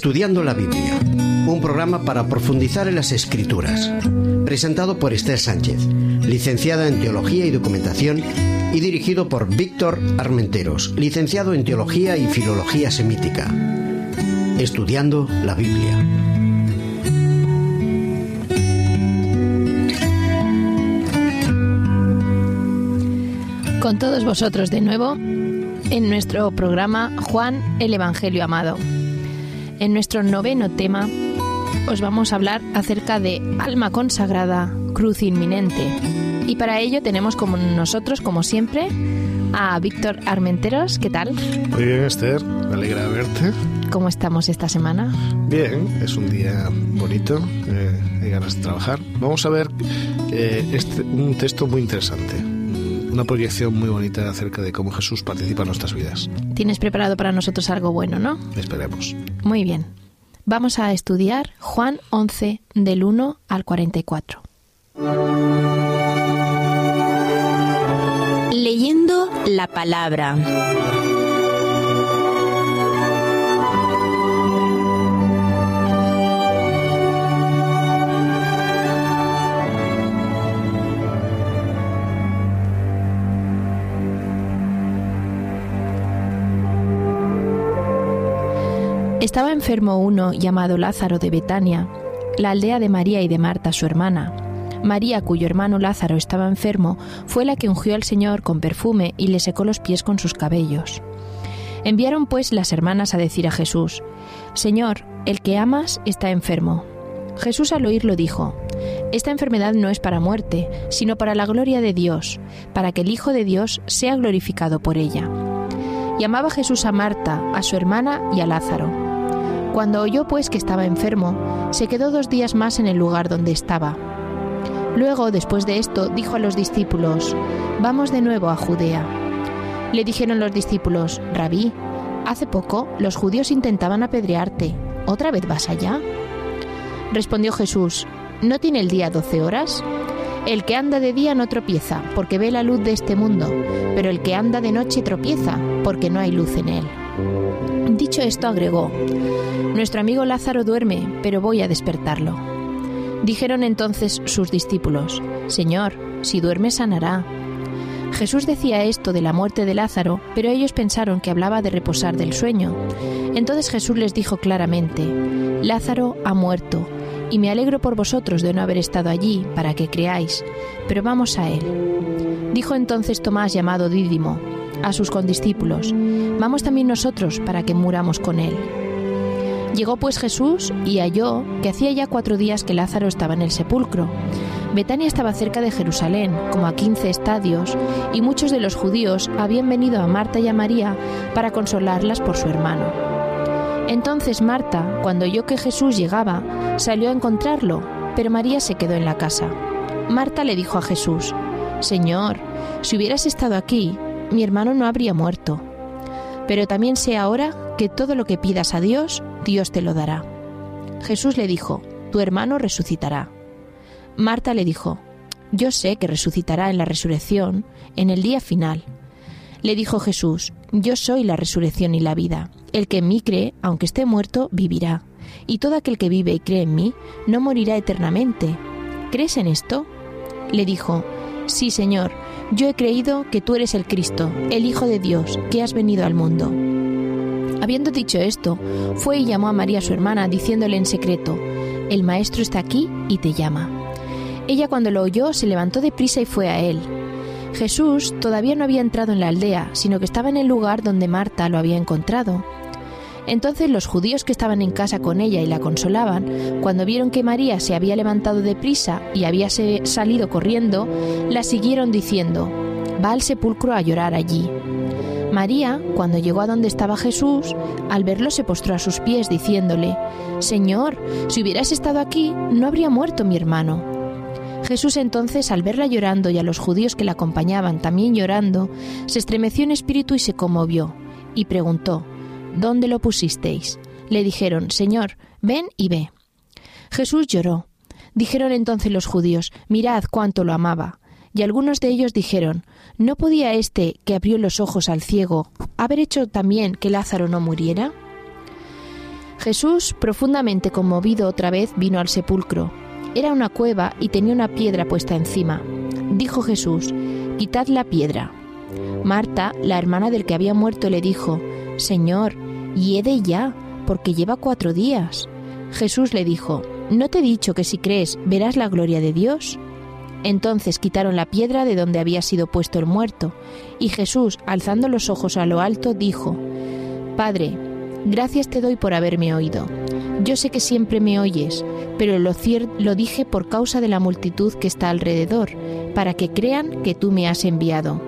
Estudiando la Biblia, un programa para profundizar en las escrituras, presentado por Esther Sánchez, licenciada en Teología y Documentación, y dirigido por Víctor Armenteros, licenciado en Teología y Filología Semítica. Estudiando la Biblia. Con todos vosotros de nuevo en nuestro programa Juan el Evangelio Amado. En nuestro noveno tema os vamos a hablar acerca de alma consagrada, cruz inminente. Y para ello tenemos como nosotros, como siempre, a Víctor Armenteros. ¿Qué tal? Muy bien, Esther. Me alegra verte. ¿Cómo estamos esta semana? Bien, es un día bonito. Eh, hay ganas de trabajar. Vamos a ver eh, este, un texto muy interesante una proyección muy bonita acerca de cómo Jesús participa en nuestras vidas. Tienes preparado para nosotros algo bueno, ¿no? Esperemos. Muy bien. Vamos a estudiar Juan 11 del 1 al 44. Leyendo la palabra. Estaba enfermo uno llamado Lázaro de Betania, la aldea de María y de Marta, su hermana. María, cuyo hermano Lázaro estaba enfermo, fue la que ungió al Señor con perfume y le secó los pies con sus cabellos. Enviaron pues las hermanas a decir a Jesús, Señor, el que amas está enfermo. Jesús al oírlo dijo, Esta enfermedad no es para muerte, sino para la gloria de Dios, para que el Hijo de Dios sea glorificado por ella. Llamaba Jesús a Marta, a su hermana y a Lázaro. Cuando oyó pues que estaba enfermo, se quedó dos días más en el lugar donde estaba. Luego, después de esto, dijo a los discípulos, Vamos de nuevo a Judea. Le dijeron los discípulos, Rabí, hace poco los judíos intentaban apedrearte, ¿otra vez vas allá? Respondió Jesús, ¿no tiene el día doce horas? El que anda de día no tropieza, porque ve la luz de este mundo, pero el que anda de noche tropieza, porque no hay luz en él. Dicho esto, agregó, Nuestro amigo Lázaro duerme, pero voy a despertarlo. Dijeron entonces sus discípulos, Señor, si duerme sanará. Jesús decía esto de la muerte de Lázaro, pero ellos pensaron que hablaba de reposar del sueño. Entonces Jesús les dijo claramente, Lázaro ha muerto, y me alegro por vosotros de no haber estado allí, para que creáis, pero vamos a él. Dijo entonces Tomás llamado Dídimo, a sus condiscípulos, vamos también nosotros para que muramos con él. Llegó pues Jesús y halló que hacía ya cuatro días que Lázaro estaba en el sepulcro. Betania estaba cerca de Jerusalén, como a quince estadios, y muchos de los judíos habían venido a Marta y a María para consolarlas por su hermano. Entonces Marta, cuando oyó que Jesús llegaba, salió a encontrarlo, pero María se quedó en la casa. Marta le dijo a Jesús, Señor, si hubieras estado aquí, mi hermano no habría muerto. Pero también sé ahora que todo lo que pidas a Dios, Dios te lo dará. Jesús le dijo, tu hermano resucitará. Marta le dijo, yo sé que resucitará en la resurrección, en el día final. Le dijo Jesús, yo soy la resurrección y la vida. El que en mí cree, aunque esté muerto, vivirá. Y todo aquel que vive y cree en mí, no morirá eternamente. ¿Crees en esto? Le dijo, sí, Señor, yo he creído que tú eres el Cristo, el Hijo de Dios, que has venido al mundo. Habiendo dicho esto, fue y llamó a María su hermana, diciéndole en secreto, El Maestro está aquí y te llama. Ella cuando lo oyó se levantó de prisa y fue a él. Jesús todavía no había entrado en la aldea, sino que estaba en el lugar donde Marta lo había encontrado. Entonces los judíos que estaban en casa con ella y la consolaban, cuando vieron que María se había levantado de prisa y había salido corriendo, la siguieron diciendo, va al sepulcro a llorar allí. María, cuando llegó a donde estaba Jesús, al verlo se postró a sus pies diciéndole, Señor, si hubieras estado aquí, no habría muerto mi hermano. Jesús entonces, al verla llorando y a los judíos que la acompañaban también llorando, se estremeció en espíritu y se conmovió, y preguntó, ¿Dónde lo pusisteis? Le dijeron, Señor, ven y ve. Jesús lloró. Dijeron entonces los judíos, mirad cuánto lo amaba. Y algunos de ellos dijeron, ¿no podía éste que abrió los ojos al ciego haber hecho también que Lázaro no muriera? Jesús, profundamente conmovido otra vez, vino al sepulcro. Era una cueva y tenía una piedra puesta encima. Dijo Jesús, Quitad la piedra. Marta, la hermana del que había muerto, le dijo, Señor, hiede ya, porque lleva cuatro días. Jesús le dijo, ¿no te he dicho que si crees verás la gloria de Dios? Entonces quitaron la piedra de donde había sido puesto el muerto, y Jesús, alzando los ojos a lo alto, dijo, Padre, gracias te doy por haberme oído. Yo sé que siempre me oyes, pero lo, lo dije por causa de la multitud que está alrededor, para que crean que tú me has enviado.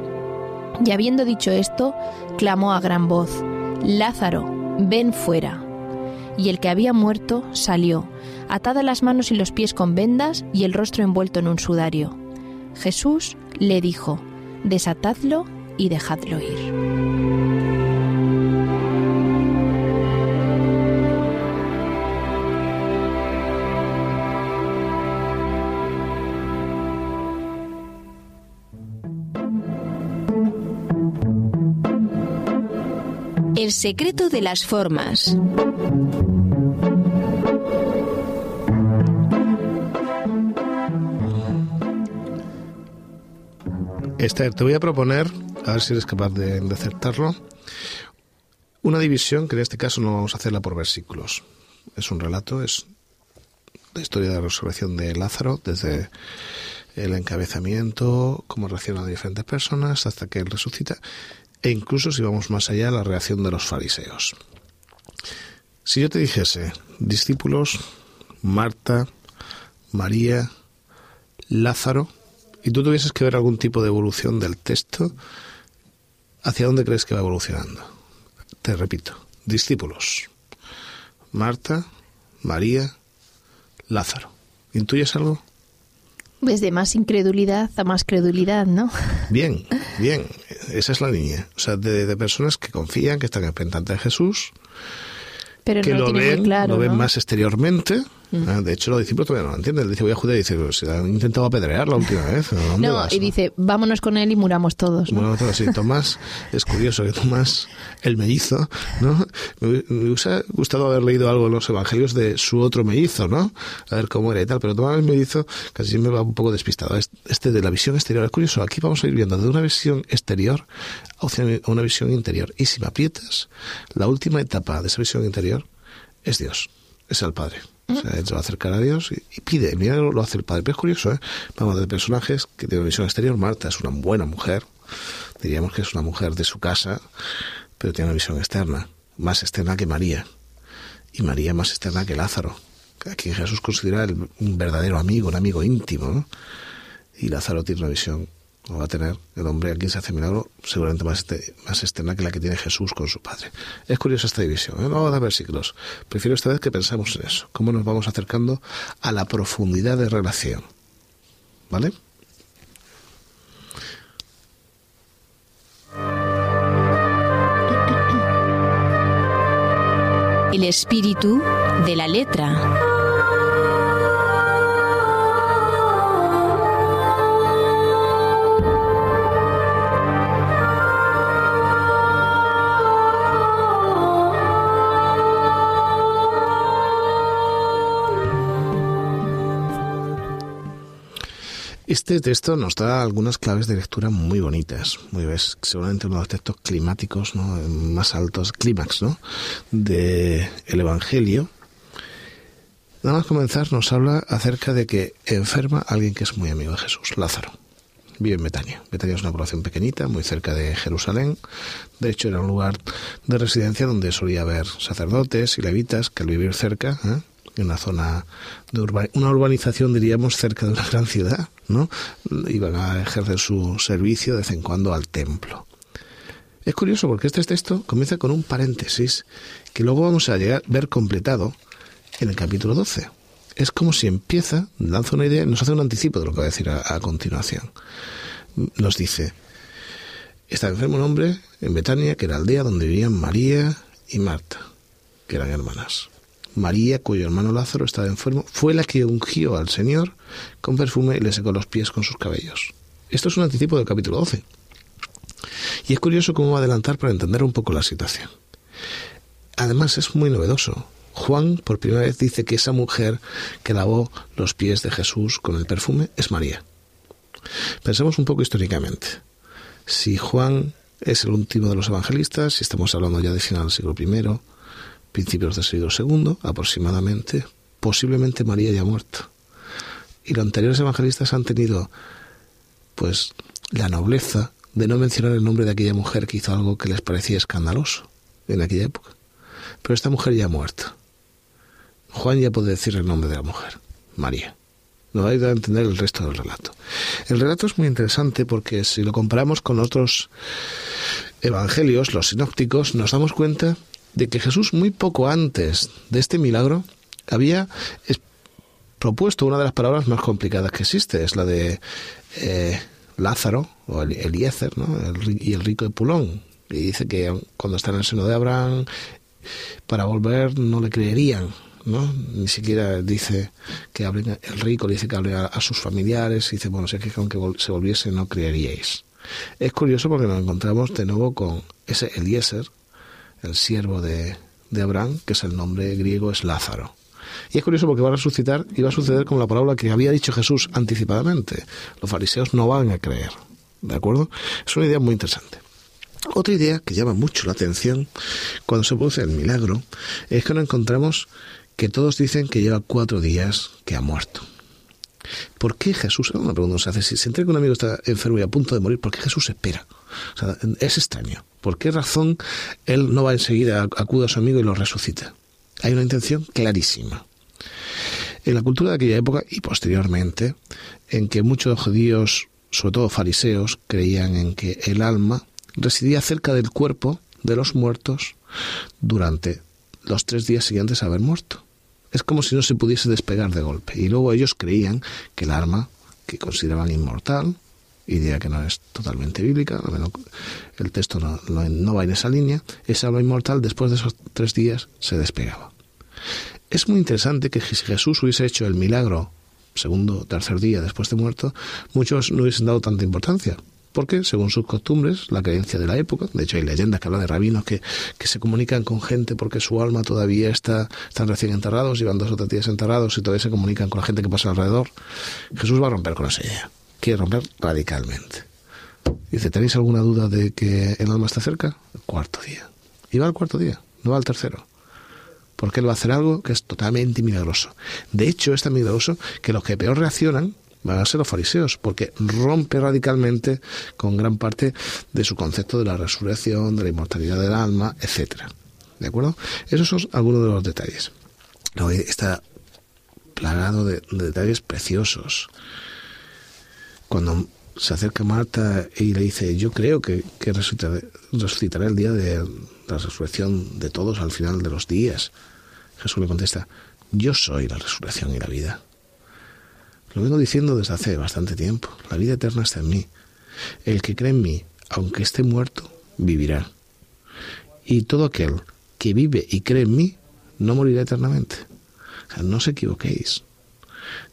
Y habiendo dicho esto, clamó a gran voz, Lázaro, ven fuera. Y el que había muerto salió, atada las manos y los pies con vendas y el rostro envuelto en un sudario. Jesús le dijo, desatadlo y dejadlo ir. El secreto de las formas. Esther, te voy a proponer, a ver si eres capaz de, de acertarlo, una división que en este caso no vamos a hacerla por versículos. Es un relato, es la historia de la resurrección de Lázaro, desde el encabezamiento, cómo reaccionan diferentes personas hasta que él resucita, e incluso si vamos más allá, la reacción de los fariseos. Si yo te dijese, discípulos, Marta, María, Lázaro, y tú tuvieses que ver algún tipo de evolución del texto, ¿hacia dónde crees que va evolucionando? Te repito, discípulos, Marta, María, Lázaro. ¿Intuyes algo? Pues de más incredulidad a más credulidad, ¿no? Bien, bien, esa es la línea. O sea, de, de personas que confían, que están expectantes de Jesús, Pero que no lo ven, muy claro, lo ven ¿no? Mm. más exteriormente. Ah, De hecho, los discípulos todavía no lo entienden. Él dice, voy a Judea y dice, "Pero si han intentado apedrear la última vez. ¿a dónde No, vas, y dice, vámonos con él y muramos todos, ¿no? Bueno, todo así. Tomás, es curioso que Tomás, el mellizo, ¿no? Me, me hubiese gustado haber leído algo en los evangelios de su otro mellizo, ¿no? A ver cómo era y tal. Pero Tomás el mellizo casi siempre va un poco despistado. Es- Este de la visión exterior es curioso. Aquí vamos a ir viendo de una visión exterior a una visión interior. Y si me aprietas, la última etapa de esa visión interior es Dios, es el Padre. O sea, va a acercar a Dios y, pide, mira lo, hace el Padre. Pero es curioso, ¿eh? Vamos, de personajes que una visión exterior. Marta es una buena mujer, diríamos que es una mujer de su casa, pero tiene una visión externa, más externa que María. Y María más externa que Lázaro, a Jesús considera un verdadero amigo, un amigo íntimo. Y Lázaro tiene una visión, o va a tener, el hombre a quien se hace milagro, seguramente más, este- más externa que la que tiene Jesús con su Padre. Es curiosa esta división, ¿eh? no vamos a dar versículos. Prefiero esta vez que pensemos en eso, cómo nos vamos acercando a la profundidad de relación. ¿Vale? El espíritu de la letra. Este texto nos da algunas claves de lectura muy bonitas, muy seguramente uno de los textos climáticos ¿no? más altos, clímax, ¿no? de el Evangelio. Nada más comenzar nos habla acerca de que enferma alguien que es muy amigo de Jesús, Lázaro. Vive en Betania. Betania es una población pequeñita, muy cerca de Jerusalén. De hecho, era un lugar de residencia donde solía haber sacerdotes y levitas que al vivir cerca, ¿eh? En una zona de una urbanización, diríamos, cerca de una gran ciudad, ¿no? Iban a ejercer su servicio de vez en cuando al templo. Es curioso porque este texto comienza con un paréntesis que luego vamos a llegar, ver completado en el capítulo 12. Es como si empieza, lanza una idea, nos hace un anticipo de lo que va a decir a, continuación. Nos dice, estaba enfermo un hombre en Betania, que era aldea donde vivían María y Marta, que eran hermanas. María, cuyo hermano Lázaro estaba enfermo, fue la que ungió al Señor con perfume y le secó los pies con sus cabellos. Esto es un anticipo del capítulo 12. Y es curioso cómo va a adelantar para entender un poco la situación. Además es muy novedoso, Juan por primera vez dice que esa mujer que lavó los pies de Jesús con el perfume es María. Pensemos un poco históricamente. Si Juan es el último de los evangelistas, si estamos hablando ya de final del siglo I, principios del siglo II aproximadamente, posiblemente María ya ha muerto. Y los anteriores evangelistas han tenido pues la nobleza de no mencionar el nombre de aquella mujer que hizo algo que les parecía escandaloso en aquella época. Pero esta mujer ya ha muerto. Juan ya puede decir el nombre de la mujer, María. A ayudar a entender el resto del relato. El relato es muy interesante porque si lo comparamos con otros evangelios, los sinópticos, nos damos cuenta de que Jesús muy poco antes de este milagro había propuesto una de las palabras más complicadas que existe, es la de eh, Lázaro, o Eliezer, ¿no? y el rico de Pulón. Y dice que cuando está en el seno de Abraham, para volver no le creerían, ¿no? Ni siquiera dice que hable el rico, le dice que hable a, sus familiares, y dice, bueno, si es que aunque se volviese no creeríais. Es curioso porque nos encontramos de nuevo con ese Eliezer, el siervo de, de Abraham, que es el nombre griego, es Lázaro. Y es curioso porque va a resucitar y va a suceder con la palabra que había dicho Jesús anticipadamente. Los fariseos no van a creer. ¿De acuerdo? Es una idea muy interesante. Otra idea que llama mucho la atención cuando se produce el milagro es que nos encontramos que todos dicen que lleva cuatro días que ha muerto. ¿Por qué Jesús? Una pregunta se hace. Si se entera que un amigo está enfermo y a punto de morir, ¿por qué Jesús espera? es extraño. ¿Por qué razón él no va enseguida, acude a su amigo y lo resucita? Hay una intención clarísima. En la cultura de aquella época y posteriormente, en que muchos judíos, sobre todo fariseos, creían en que el alma residía cerca del cuerpo de los muertos durante los tres días siguientes a haber muerto. Es como si no se pudiese despegar de golpe. Y luego ellos creían que el alma, que consideraban inmortal, idea que no es totalmente bíblica, al menos el texto no, no, va en esa línea, esa alma inmortal después de esos tres días se despegaba. Es muy interesante que si Jesús hubiese hecho el milagro segundo o tercer día después de muerto, muchos no hubiesen dado tanta importancia. Porque, según sus costumbres, la creencia de la época, de hecho hay leyendas que hablan de rabinos que, que se comunican con gente porque su alma todavía está, están recién enterrados, llevan dos o tres días enterrados y todavía se comunican con la gente que pasa alrededor. Jesús va a romper con esa idea. Quiere romper radicalmente. Dice, ¿tenéis alguna duda de que el alma está cerca? Cuarto día. Y va al cuarto día, no va al tercero porque él va a hacer algo que es totalmente milagroso. De hecho, es tan milagroso que los que peor reaccionan van a ser los fariseos, porque rompe radicalmente con gran parte de su concepto de la resurrección, de la inmortalidad del alma, etcétera. ¿De acuerdo? Esos son algunos de los detalles. está plagado de, detalles preciosos. Cuando se acerca Marta y le dice, yo creo que, que resucitará el día de la resurrección de todos al final de los días. Jesús le contesta, yo soy la resurrección y la vida. Lo vengo diciendo desde hace bastante tiempo. La vida eterna está en mí. El que cree en mí, aunque esté muerto, vivirá. Y todo aquel que vive y cree en mí, no morirá eternamente. O sea, no os equivoquéis.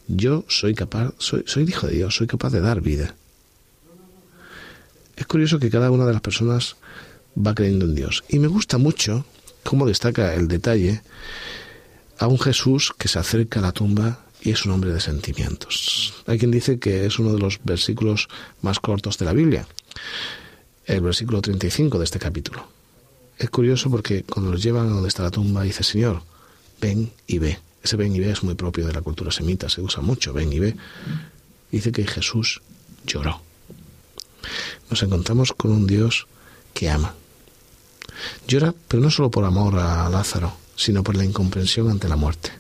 Yo soy capaz, soy, Hijo de Dios, soy capaz de dar vida. Es curioso que cada una de las personas va creyendo en Dios. Y me gusta mucho cómo destaca el detalle a un Jesús que se acerca a la tumba y es un hombre de sentimientos. Hay quien dice que es uno de los versículos más cortos de la Biblia, el versículo 35 de este capítulo. Es curioso porque cuando los llevan a donde está la tumba dice, Señor, ven y ve. Ese ven y ve es muy propio de la cultura semita, se usa mucho, ven y ve. Dice que Jesús lloró. Nos encontramos con un Dios que ama. Llora, pero no solo por amor a Lázaro, sino por la incomprensión ante la muerte.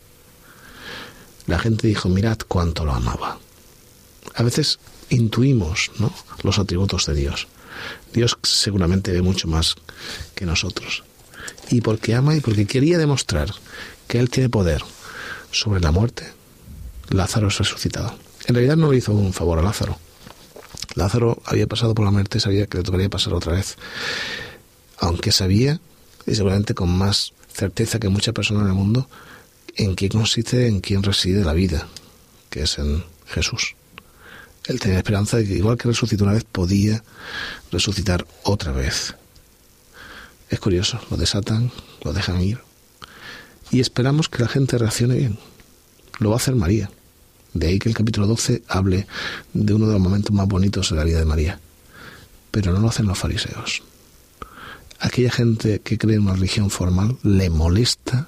La gente dijo, mirad cuánto lo amaba. A veces intuimos ¿no? los atributos de Dios. Dios seguramente ve mucho más que nosotros. Y porque ama y porque quería demostrar que Él tiene poder sobre la muerte, Lázaro es resucitado. En realidad no le hizo un favor a Lázaro. Lázaro había pasado por la muerte y sabía que le tocaría pasar otra vez. Aunque sabía, y seguramente con más certeza que muchas personas en el mundo en qué consiste, en quién reside la vida, que es en Jesús. Él tenía esperanza de que igual que resucitó una vez, podía resucitar otra vez. Es curioso, lo desatan, lo dejan ir. y esperamos que la gente reaccione bien. Lo va a hacer María. De ahí que el capítulo 12 hable de uno de los momentos más bonitos de la vida de María. Pero no lo hacen los fariseos. Aquella gente que cree en una religión formal le molesta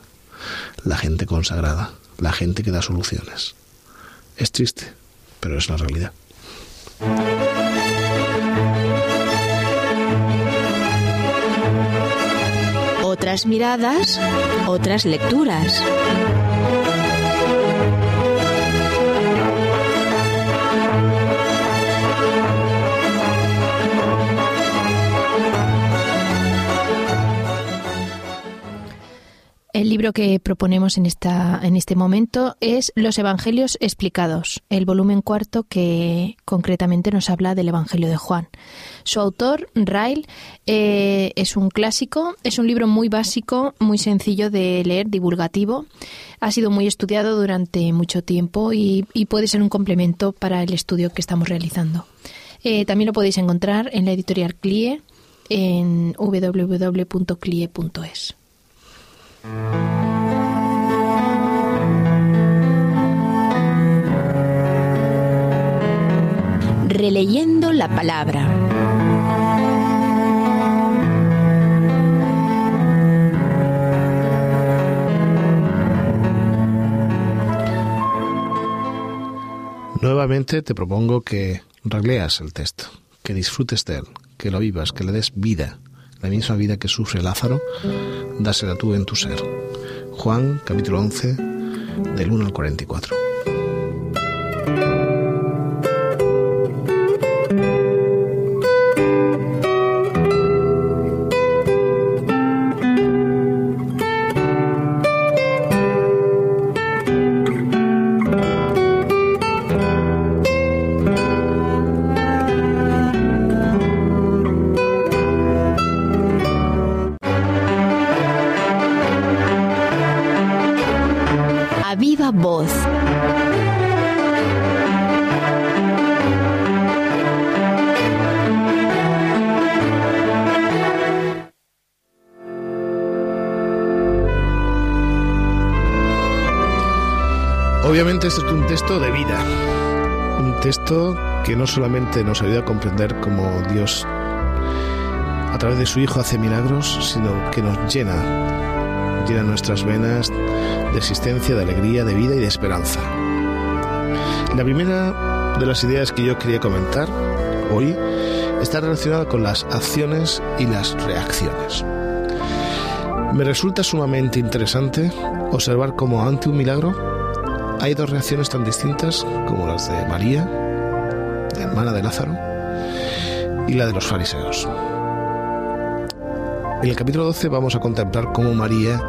la gente consagrada, la gente que da soluciones. Es triste, pero es la realidad. Otras miradas, otras lecturas. El libro que proponemos en, esta, en este momento es Los Evangelios explicados, el volumen cuarto que concretamente nos habla del Evangelio de Juan. Su autor, Rail, eh, es un clásico, es un libro muy básico, muy sencillo de leer, divulgativo. Ha sido muy estudiado durante mucho tiempo y, puede ser un complemento para el estudio que estamos realizando. Eh, también lo podéis encontrar en la editorial CLIE en www.clie.es. Releyendo la palabra. Nuevamente te propongo que releas el texto, que disfrutes de él, que lo vivas, que le des vida la misma vida que sufre Lázaro, dásela tú en tu ser. Juan capítulo 11 del 1 al 44. De vida, un texto que no solamente nos ayuda a comprender cómo Dios a través de su Hijo hace milagros, sino que nos llena, llena nuestras venas de existencia, de alegría, de vida y de esperanza. La primera de las ideas que yo quería comentar hoy está relacionada con las acciones y las reacciones. Me resulta sumamente interesante observar cómo ante un milagro hay dos reacciones tan distintas como las de María, la hermana de Lázaro, y la de los fariseos. En el capítulo 12 vamos a contemplar cómo María,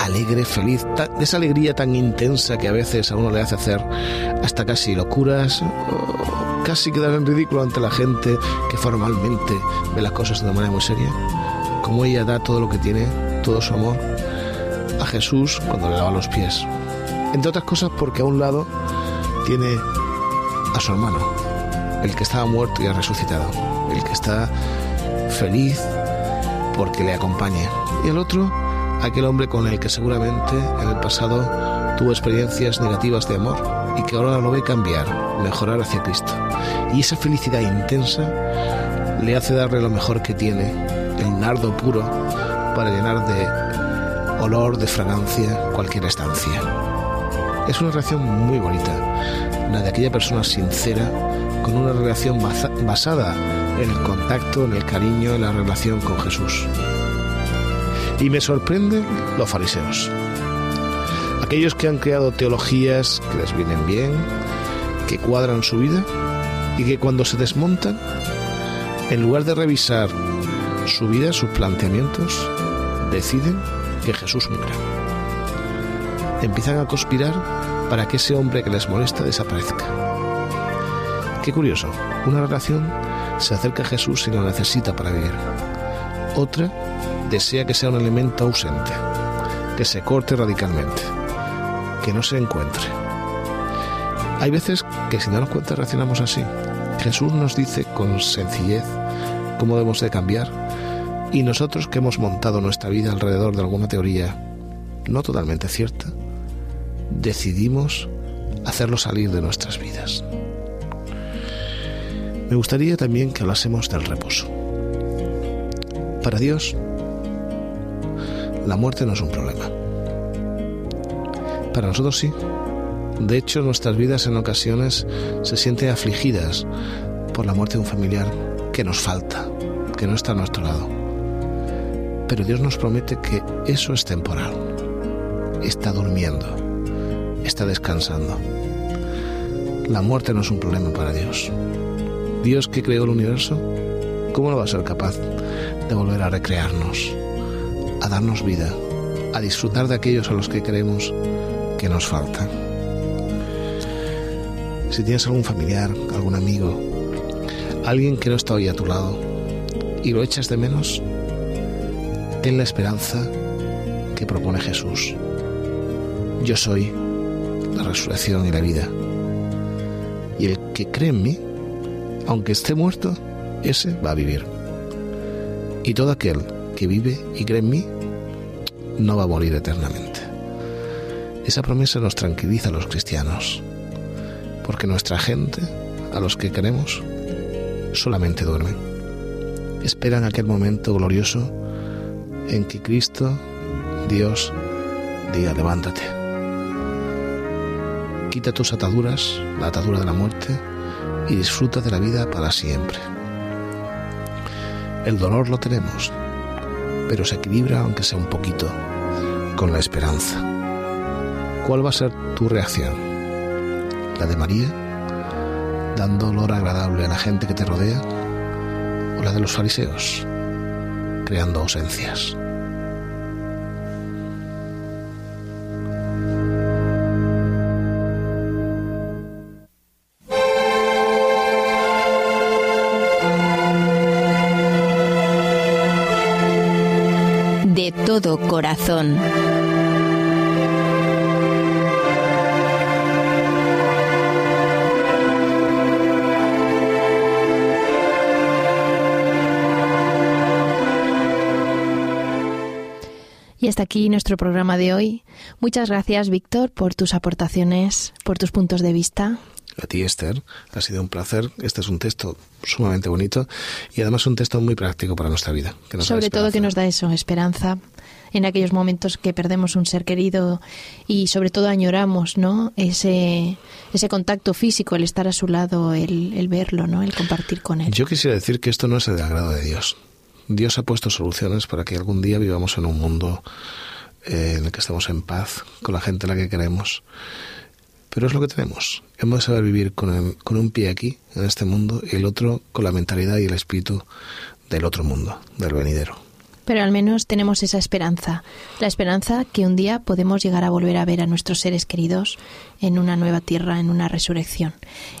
alegre, feliz, de esa alegría tan intensa que a veces a uno le hace hacer hasta casi locuras, casi quedar en ridículo ante la gente que formalmente ve las cosas de una manera muy seria, como ella da todo lo que tiene, todo su amor, a Jesús cuando le lava los pies. Entre otras cosas porque a un lado tiene a su hermano, el que estaba muerto y ha resucitado, el que está feliz porque le acompaña. Y el otro, aquel hombre con el que seguramente en el pasado tuvo experiencias negativas de amor y que ahora lo ve cambiar, mejorar hacia Cristo. Y esa felicidad intensa le hace darle lo mejor que tiene, el nardo puro, para llenar de olor, de fragancia cualquier estancia. Es una relación muy bonita, la de aquella persona sincera, con una relación basada en el contacto, en el cariño, en la relación con Jesús. Y me sorprenden los fariseos. Aquellos que han creado teologías que les vienen bien, que cuadran su vida y que cuando se desmontan, en lugar de revisar su vida, sus planteamientos, deciden que Jesús muera empiezan a conspirar para que ese hombre que les molesta desaparezca. Qué curioso, una relación se acerca a Jesús y lo necesita para vivir. Otra desea que sea un elemento ausente, que se corte radicalmente, que no se encuentre. Hay veces que si no nos cuenta reaccionamos así. Jesús nos dice con sencillez cómo debemos de cambiar y nosotros que hemos montado nuestra vida alrededor de alguna teoría no totalmente cierta, decidimos hacerlo salir de nuestras vidas. Me gustaría también que hablásemos del reposo. Para Dios, la muerte no es un problema. Para nosotros sí. De hecho, nuestras vidas en ocasiones se sienten afligidas por la muerte de un familiar que nos falta, que no está a nuestro lado. Pero Dios nos promete que eso es temporal. Está durmiendo, está descansando. La muerte no es un problema para Dios. Dios que creó el universo, ¿cómo no va a ser capaz de volver a recrearnos, a darnos vida, a disfrutar de aquellos a los que creemos que nos faltan? Si tienes algún familiar, algún amigo, alguien que no está hoy a tu lado y lo echas de menos, ten la esperanza que propone Jesús. Yo soy la resurrección y la vida. Y el que cree en mí, aunque esté muerto, ese va a vivir. Y todo aquel que vive y cree en mí, no va a morir eternamente. Esa promesa nos tranquiliza a los cristianos, porque nuestra gente, a los que queremos, solamente duermen. Esperan aquel momento glorioso en que Cristo, Dios, diga, levántate. Quita tus ataduras, la atadura de la muerte, y disfruta de la vida para siempre. El dolor lo tenemos, pero se equilibra, aunque sea un poquito, con la esperanza. ¿Cuál va a ser tu reacción? ¿La de María? ¿Dando olor agradable a la gente que te rodea? ¿O la de los fariseos? Creando ausencias. Corazón. Y hasta aquí nuestro programa de hoy. Muchas gracias, Víctor, por tus aportaciones, por tus puntos de vista. A ti, Esther, ha sido un placer. Este es un texto sumamente bonito y además un texto muy práctico para nuestra vida. que nos da Sobre todo que nos da eso, esperanza en aquellos momentos que perdemos un ser querido y sobre todo añoramos, ¿no? Ese, ese contacto físico, el estar a su lado, el, el verlo, ¿no? El compartir con él. Yo quisiera decir que esto no es el agrado de Dios. Dios ha puesto soluciones para que algún día vivamos en un mundo eh, en el que estemos en paz con la gente a la que queremos. Pero es lo que tenemos. Hemos de saber vivir con, con un pie aquí, en este mundo, y el otro con la mentalidad y el espíritu del otro mundo, del venidero. Pero al menos tenemos esa esperanza, la esperanza que un día podemos llegar a volver a ver a nuestros seres queridos en una nueva tierra, en una resurrección.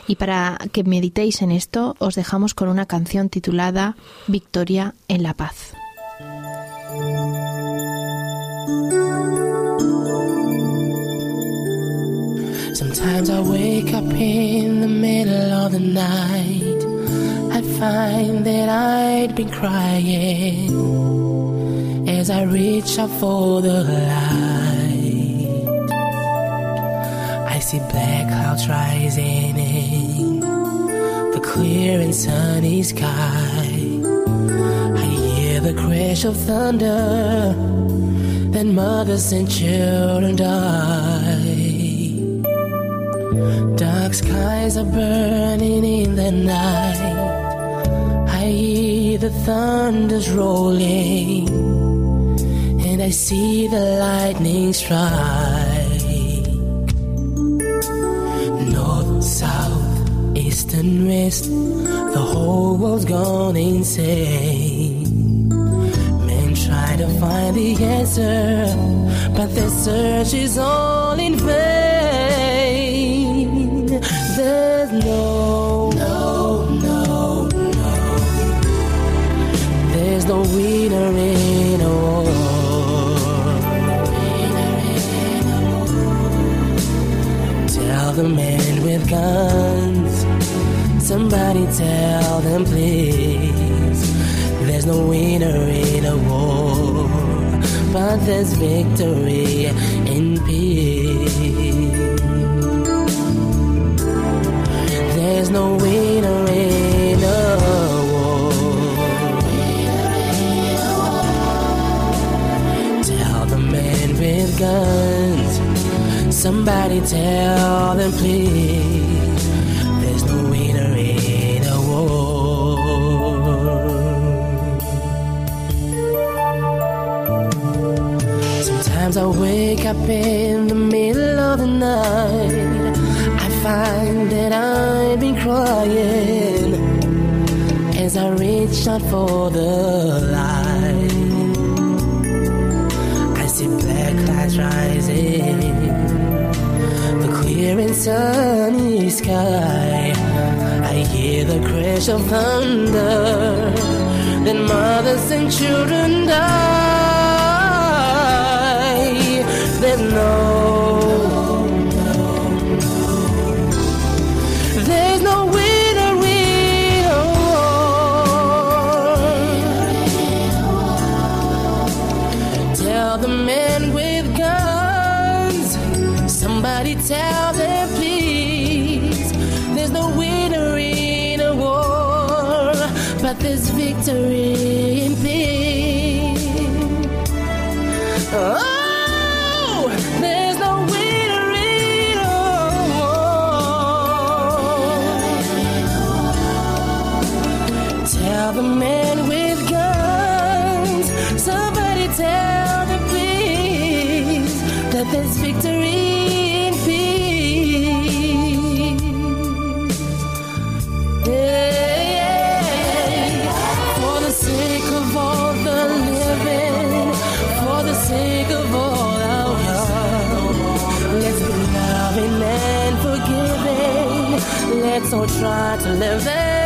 Y para que meditéis en esto, os dejamos con una canción titulada Victoria en la paz. Sometimes I wake up in the middle of the night. As I reach out for the light. I see black clouds rising in the clear and sunny sky. I hear the crash of thunder, then mothers and children die. Dark skies are burning in the night. I hear the thunders rolling, and I see the lightning strike. North, south, east, and west, the whole world's gone insane. Men try to find the answer, but their search is all in vain. There's no, no, The men with guns. Somebody tell them, please. There's no winner in a war. but there's victory in peace. There's no winner in a war. Tell the man with guns, somebody tell them please. There's no winner in a war. Sometimes I wake up in the middle of the night. I find that I've been crying as I reach out for the light. Sunny sky. I hear the crash of thunder, then mothers and children die. Then no. Tell Let's all try to live it.